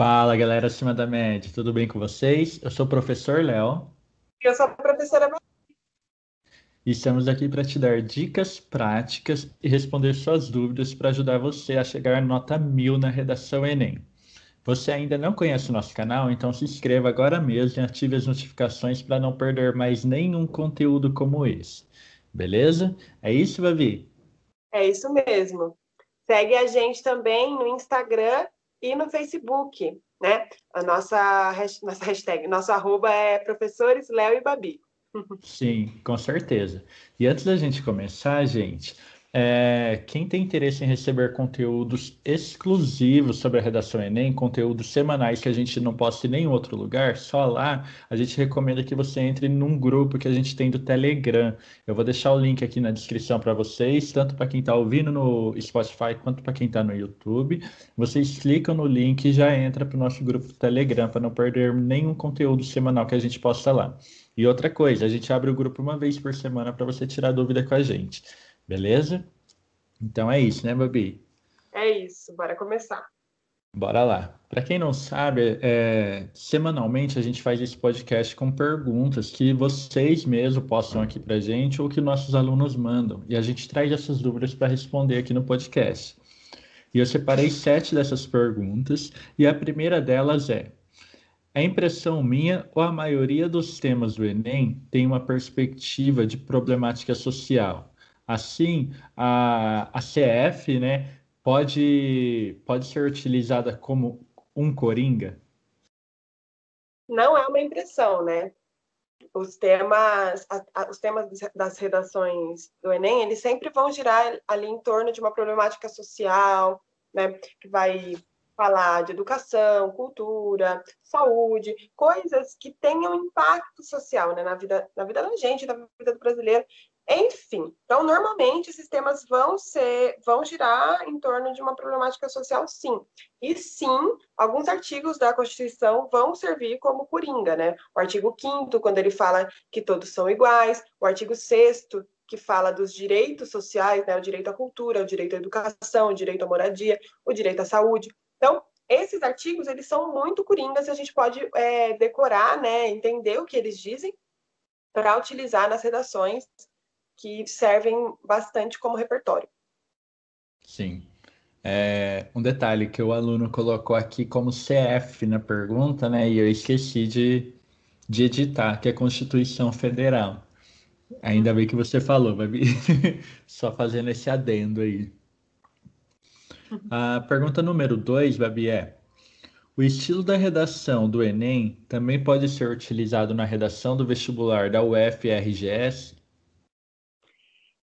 Fala galera acima da média, tudo bem com vocês? Eu sou o professor Léo. Eu sou a professora Maria. E estamos aqui para te dar dicas práticas e responder suas dúvidas para ajudar você a chegar à nota mil na redação Enem. Você ainda não conhece o nosso canal, então se inscreva agora mesmo e ative as notificações para não perder mais nenhum conteúdo como esse. Beleza? É isso, Babi? É isso mesmo. Segue a gente também no Instagram e no Facebook, né? A nossa, nossa hashtag, nosso arroba é professores Léo e Babi. Sim, com certeza. E antes da gente começar, gente, é, quem tem interesse em receber conteúdos exclusivos sobre a redação Enem, conteúdos semanais que a gente não posta em nenhum outro lugar, só lá, a gente recomenda que você entre num grupo que a gente tem do Telegram. Eu vou deixar o link aqui na descrição para vocês, tanto para quem está ouvindo no Spotify quanto para quem está no YouTube. Vocês clicam no link e já entra para o nosso grupo do Telegram para não perder nenhum conteúdo semanal que a gente posta lá. E outra coisa, a gente abre o grupo uma vez por semana para você tirar dúvida com a gente. Beleza? Então é isso, né, Babi? É isso, bora começar. Bora lá. Para quem não sabe, é, semanalmente a gente faz esse podcast com perguntas que vocês mesmos postam aqui para gente ou que nossos alunos mandam. E a gente traz essas dúvidas para responder aqui no podcast. E eu separei sete dessas perguntas, e a primeira delas é: é impressão minha ou a maioria dos temas do Enem tem uma perspectiva de problemática social? Assim, a, a CF né, pode, pode ser utilizada como um coringa? Não é uma impressão, né? Os temas, a, a, os temas das redações do Enem, eles sempre vão girar ali em torno de uma problemática social, né? Que vai falar de educação, cultura, saúde, coisas que tenham impacto social né, na, vida, na vida da gente, na vida do brasileiro. Enfim, então normalmente esses temas vão ser, vão girar em torno de uma problemática social, sim. E sim, alguns artigos da Constituição vão servir como coringa, né? O artigo 5 quando ele fala que todos são iguais, o artigo 6 que fala dos direitos sociais, né? O direito à cultura, o direito à educação, o direito à moradia, o direito à saúde. Então, esses artigos, eles são muito coringas a gente pode é, decorar, né? Entender o que eles dizem para utilizar nas redações que servem bastante como repertório. Sim. É, um detalhe que o aluno colocou aqui como CF na pergunta, né? E eu esqueci de, de editar, que é Constituição Federal. Ainda bem que você falou, Babi. Só fazendo esse adendo aí. A pergunta número dois, Babi, é: o estilo da redação do Enem também pode ser utilizado na redação do vestibular da UFRGS?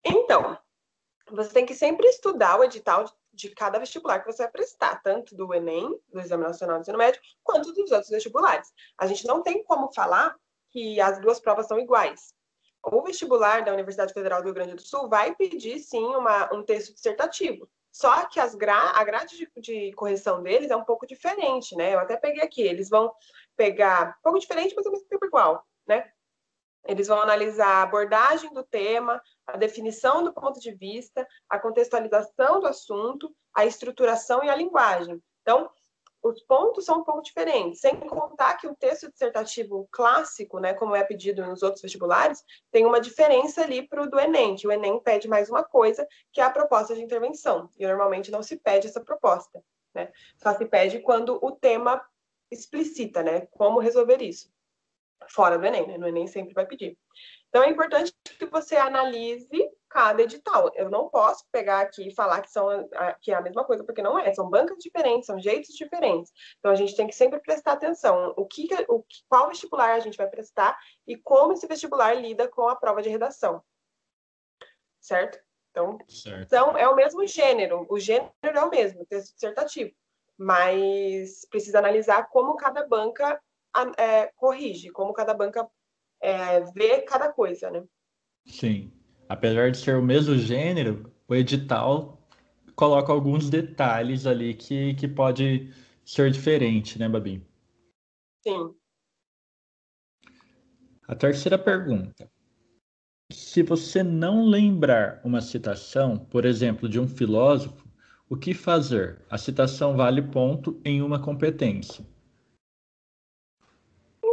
Então, você tem que sempre estudar o edital de cada vestibular que você vai prestar, tanto do Enem, do Exame Nacional do Ensino Médio, quanto dos outros vestibulares. A gente não tem como falar que as duas provas são iguais. O vestibular da Universidade Federal do Rio Grande do Sul vai pedir, sim, uma, um texto dissertativo. Só que as gra a grade de, de, correção deles é um pouco diferente, né? Eu até peguei aqui. Eles vão pegar um pouco diferente, mas ao mesmo tempo igual, né? Eles vão analisar a abordagem do tema, a definição do ponto de vista, a contextualização do assunto, a estruturação e a linguagem. Então, os pontos são um pouco diferentes, sem contar que o texto dissertativo clássico, né, como é pedido nos outros vestibulares, tem uma diferença ali para o do Enem, que o Enem pede mais uma coisa, que é a proposta de intervenção, e normalmente não se pede essa proposta, né? Só se pede quando o tema explicita, né, como resolver isso fora do Enem, né? No Enem sempre vai pedir. Então é importante que você analise cada edital. Eu não posso pegar aqui e falar que, são, que é a mesma coisa, porque não é. São bancas diferentes, são jeitos diferentes. Então a gente tem que sempre prestar atenção. O que, o, qual vestibular a gente vai prestar e como esse vestibular lida com a prova de redação. Certo? Então, certo. então é o mesmo gênero. O gênero é o mesmo, texto dissertativo. Mas precisa analisar como cada banca é, corrige, como cada banca é, vê cada coisa, né? Sim. Apesar de ser o mesmo gênero, o edital coloca alguns detalhes ali que, que pode ser diferente, né, Babi? Sim. A terceira pergunta. Se você não lembrar uma citação, por exemplo, de um filósofo, O que fazer? A citação vale ponto em uma competência.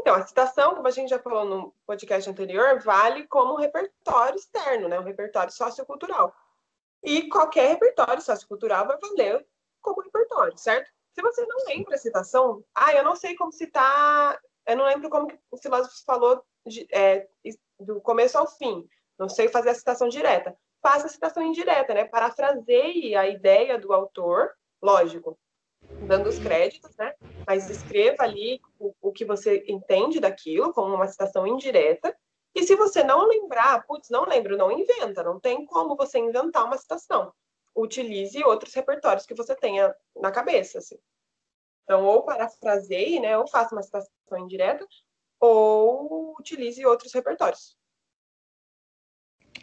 Então, a citação, como a gente já falou no podcast anterior, vale como repertório externo, né? um repertório sociocultural. E qualquer repertório sociocultural vai valer como repertório, certo? Se você não lembra a citação, ah, eu não sei como citar, eu não lembro como o filósofo falou de, é, do começo ao fim, não sei fazer a citação direta. Faça a citação indireta, né? Parafraseie a ideia do autor, lógico, dando os créditos, né? Mas escreva ali o, o que você entende daquilo, como uma citação indireta. E se você não lembrar, putz, não lembro, não inventa, não tem como você inventar uma citação. Utilize outros repertórios que você tenha na cabeça, assim. Então, ou parafraseie, né, ou faça uma citação indireta, ou utilize outros repertórios.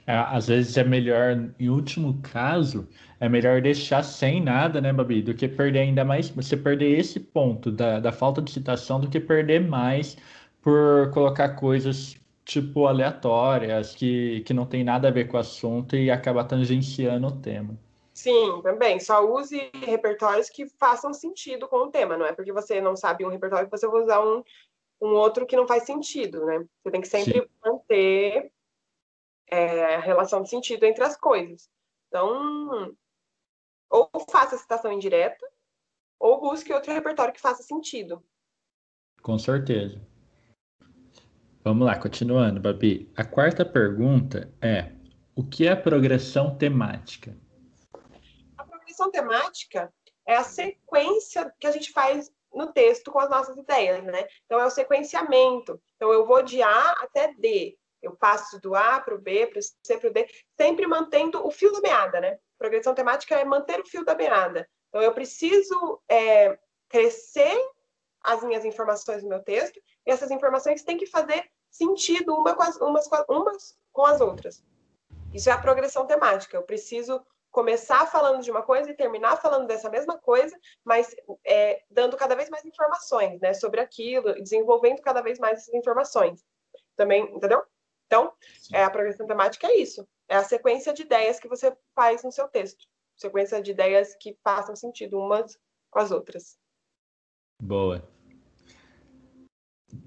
É, às vezes é melhor, em último caso, é melhor deixar sem nada, né, Babi? Do que perder ainda mais. Você perder esse ponto da, da falta de citação do que perder mais por colocar coisas tipo aleatórias, que, que não tem nada a ver com o assunto e acaba tangenciando o tema. Sim, também. Só use repertórios que façam sentido com o tema, não é porque você não sabe um repertório que você vai usar um, um outro que não faz sentido, né? Você tem que sempre Sim. manter é, a relação de sentido entre as coisas. Então, ou faça a citação indireta, ou busque outro repertório que faça sentido. Com certeza. Vamos lá, continuando, Babi. A quarta pergunta é: o que é progressão temática? A progressão temática é a sequência que a gente faz no texto com as nossas ideias, né? Então é o sequenciamento. Então eu vou de A até D. Eu passo do A para o B, para o C, para o D, sempre mantendo o fio da meada, né? Progressão temática é manter o fio da meada. Então, eu preciso é, crescer as minhas informações no meu texto, e essas informações têm que fazer sentido uma com as, umas, umas com as outras. Isso é a progressão temática. Eu preciso começar falando de uma coisa e terminar falando dessa mesma coisa, mas é, dando cada vez mais informações né, sobre aquilo, desenvolvendo cada vez mais essas informações. Também, entendeu? Então, é, a progressão temática é isso. É a sequência de ideias que você faz no seu texto. Sequência de ideias que façam sentido umas com as outras. Boa.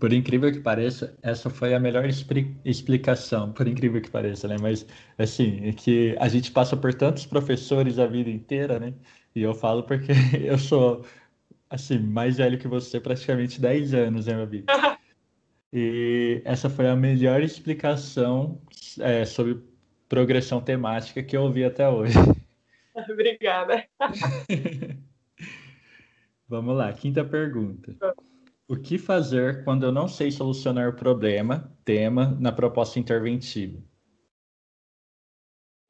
Por incrível que pareça, essa foi a melhor explicação, por incrível que pareça, né? Mas, assim, é que a gente passa por tantos professores a vida inteira, né? E eu falo porque eu sou, assim, mais velho que você, praticamente 10 anos, né, Babi? E essa foi a melhor explicação é, sobre progressão temática que eu ouvi até hoje. Obrigada. Vamos lá, quinta pergunta. O que fazer quando eu não sei solucionar o problema, tema, na proposta interventiva?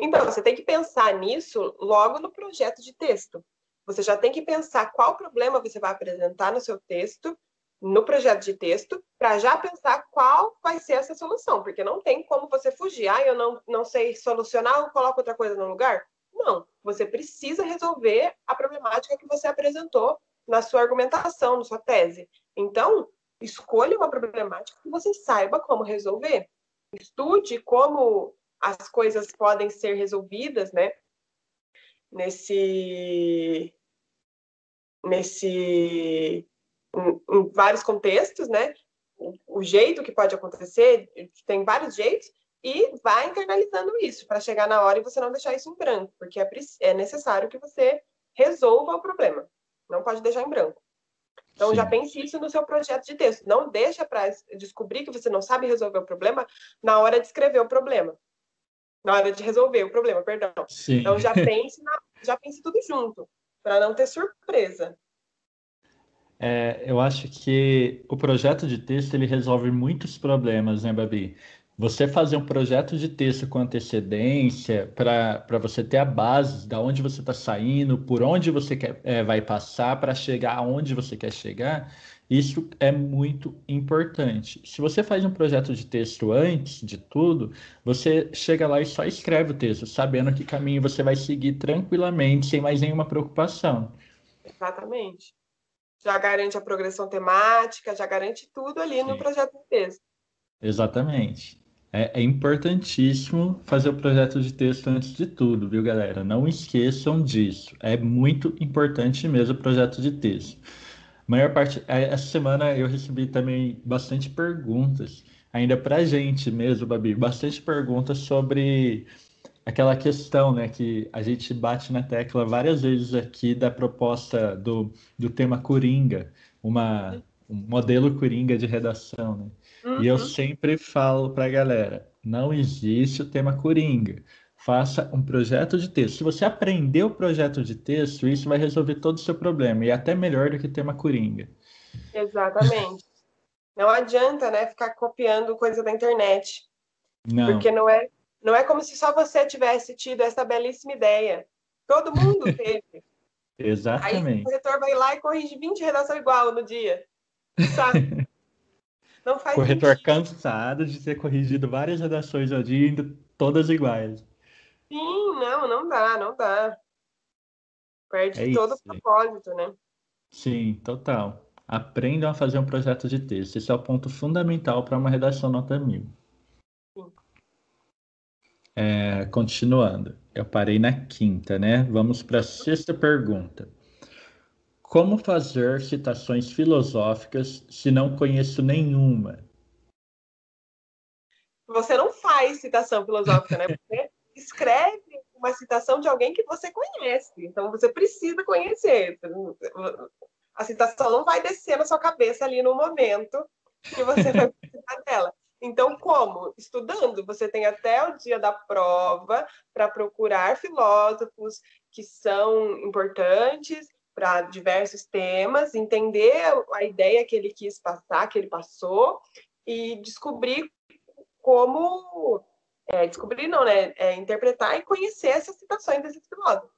Então, você tem que pensar nisso logo no projeto de texto. Você já tem que pensar qual problema você vai apresentar no seu texto no projeto de texto para já pensar qual vai ser essa solução, porque não tem como você fugir. Ah, eu não, não sei solucionar, eu coloco outra coisa no lugar. Não, você precisa resolver a problemática que você apresentou na sua argumentação, na sua tese. Então, escolha uma problemática que você saiba como resolver. Estude como as coisas podem ser resolvidas, né? Nesse nesse em, em vários contextos, né? O, o jeito que pode acontecer, tem vários jeitos, e vai internalizando isso para chegar na hora e você não deixar isso em branco, porque é, é necessário que você resolva o problema. Não pode deixar em branco. Então, Sim. já pense isso no seu projeto de texto. Não deixa para descobrir que você não sabe resolver o problema na hora de escrever o problema. Na hora de resolver o problema, perdão. Sim. Então, já pense, na, já pense tudo junto, para não ter surpresa. É, eu acho que o projeto de texto ele resolve muitos problemas, né, Babi? Você fazer um projeto de texto com antecedência para você ter a base da onde você está saindo, por onde você quer, é, vai passar para chegar aonde você quer chegar, isso é muito importante. Se você faz um projeto de texto antes de tudo, você chega lá e só escreve o texto, sabendo que caminho você vai seguir tranquilamente, sem mais nenhuma preocupação. Exatamente já garante a progressão temática, já garante tudo ali Sim. no projeto de texto. Exatamente. É, é, importantíssimo fazer o projeto de texto antes de tudo, viu, galera? Não esqueçam disso. É muito importante mesmo o projeto de texto. A maior parte, é, essa semana eu recebi também bastante perguntas, ainda para gente mesmo, Babi, bastante perguntas sobre aquela questão, né, que a gente bate na tecla várias vezes aqui da proposta do, do tema Coringa, uma, um modelo Coringa de redação, né? Uhum. E eu uhum. sempre falo para a galera: não existe o tema coringa. Faça um projeto de texto. Se você aprender o projeto de texto, isso vai resolver todo o seu problema. E até melhor do que tema coringa. Exatamente. não adianta, né, ficar copiando coisa da internet. Não. Porque não é, não é como se só você tivesse tido essa belíssima ideia. Todo mundo teve. Exatamente. Aí o corretor vai lá e corrige 20 redações igual no dia. Sabe? Não faz Corretor sentido. cansado de ter corrigido várias redações ao dia, indo todas iguais. Sim, não, não dá, não dá. Perde é todo o propósito, né? Sim, total. Aprendam a fazer um projeto de texto. Esse é o ponto fundamental para uma redação nota mil. É, continuando, eu parei na quinta, né? Vamos para a sexta pergunta. Como fazer citações filosóficas se não conheço nenhuma? Você não faz citação filosófica, né? Você escreve uma citação de alguém que você conhece. Então você precisa conhecer. A citação não vai descer na sua cabeça ali no momento que você vai precisar dela. Então, como? Estudando. Você tem até o dia da prova para procurar filósofos que são importantes para diversos temas, entender a ideia que ele quis passar, que ele passou, e descobrir como. É, descobrir, não, né? É, interpretar e conhecer essas citações desses filósofos.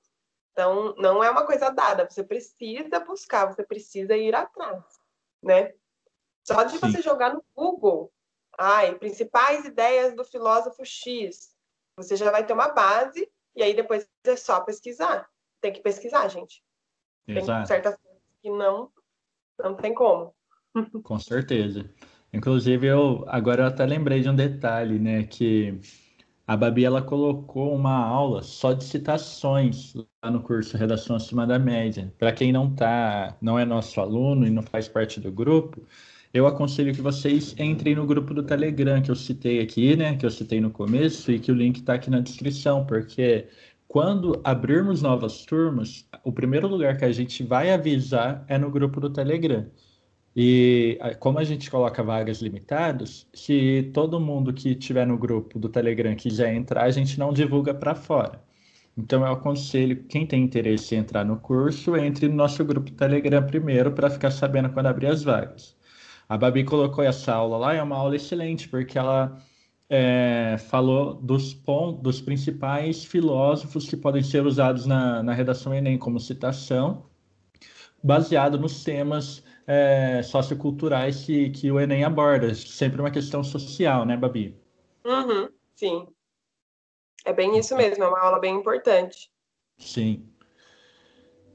Então, não é uma coisa dada, você precisa buscar, você precisa ir atrás, né? Só de Sim. você jogar no Google, ai, principais ideias do filósofo X, você já vai ter uma base, e aí depois é só pesquisar. Tem que pesquisar, gente. Exato. Tem certas coisas que não, não tem como. Com certeza. Inclusive, eu agora eu até lembrei de um detalhe, né? Que a Babi ela colocou uma aula só de citações lá no curso Redação Acima da Média. Para quem não tá, não é nosso aluno e não faz parte do grupo, eu aconselho que vocês entrem no grupo do Telegram que eu citei aqui, né? Que eu citei no começo e que o link está aqui na descrição, porque quando abrirmos novas turmas, o primeiro lugar que a gente vai avisar é no grupo do Telegram. E como a gente coloca vagas limitadas, se todo mundo que estiver no grupo do Telegram quiser entrar, a gente não divulga para fora. Então eu aconselho quem tem interesse em entrar no curso, entre no nosso grupo Telegram primeiro para ficar sabendo quando abrir as vagas. A Babi colocou essa aula lá, é uma aula excelente, porque ela é, falou dos, pontos, dos principais filósofos que podem ser usados na, na redação Enem como citação, baseado nos temas é, socioculturais que, que o Enem aborda. Sempre uma questão social, né, Babi? Uhum, sim. É bem isso mesmo, é uma aula bem importante. Sim.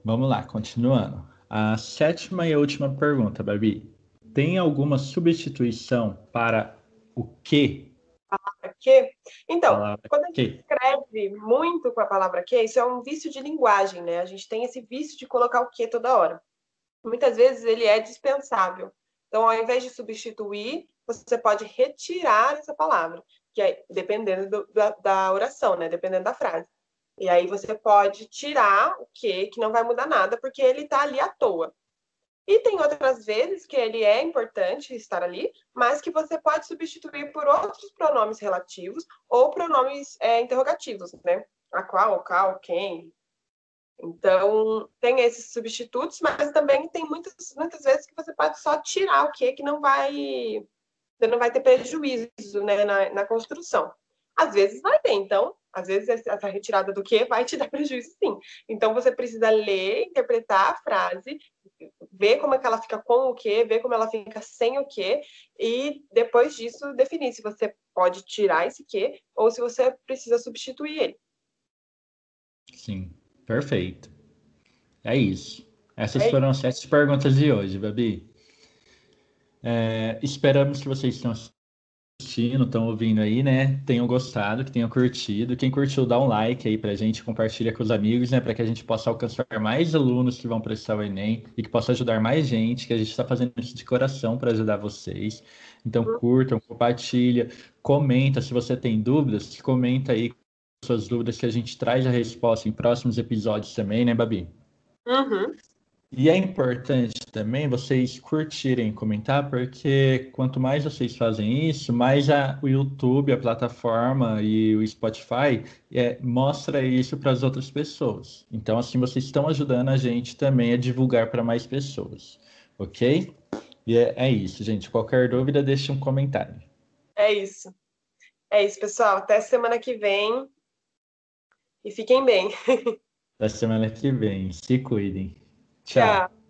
Vamos lá, continuando. A sétima e última pergunta, Babi. Tem alguma substituição para o que palavra que. Então, palavra quando a gente que. escreve muito com a palavra que, isso é um vício de linguagem, né? A gente tem esse vício de colocar o que toda hora. Muitas vezes ele é dispensável. Então, ao invés de substituir, você pode retirar essa palavra, que é dependendo do, da, da oração, né? Dependendo da frase. E aí você pode tirar o que, que não vai mudar nada, porque ele está ali à toa. E tem outras vezes que ele é importante estar ali, mas que você pode substituir por outros pronomes relativos ou pronomes é, interrogativos, né? A qual, o qual, quem. Então, tem esses substitutos, mas também tem muitas, muitas vezes que você pode só tirar o que, que não vai, não vai ter prejuízo né, na, na construção. Às vezes vai ter, então, às vezes essa retirada do que vai te dar prejuízo sim. Então você precisa ler, interpretar a frase ver como é que ela fica com o que, ver como ela fica sem o que, e depois disso definir se você pode tirar esse que ou se você precisa substituir ele. Sim, perfeito. É isso. Essas é foram as sete perguntas de hoje, Babi. É, esperamos que vocês tenham assistindo, estão ouvindo aí, né, tenham gostado, que tenham curtido. Quem curtiu, dá um like aí pra gente, compartilha com os amigos, né, para que a gente possa alcançar mais alunos que vão prestar o Enem e que possa ajudar mais gente, que a gente está fazendo isso de coração para ajudar vocês. Então, curtam, compartilha, comenta. Se você tem dúvidas, comenta aí suas dúvidas que a gente traz a resposta em próximos episódios também, né, Babi? Uhum. E é importante também vocês curtirem, comentar, porque quanto mais vocês fazem isso, mais a, o YouTube, a plataforma e o Spotify é, mostra isso para as outras pessoas. Então, assim, vocês estão ajudando a gente também a divulgar para mais pessoas, ok? E é, é isso, gente. Qualquer dúvida, deixe um comentário. É isso. É isso, pessoal. Até semana que vem. E fiquem bem. Até semana que vem. Se cuidem. Tchau. Tchau.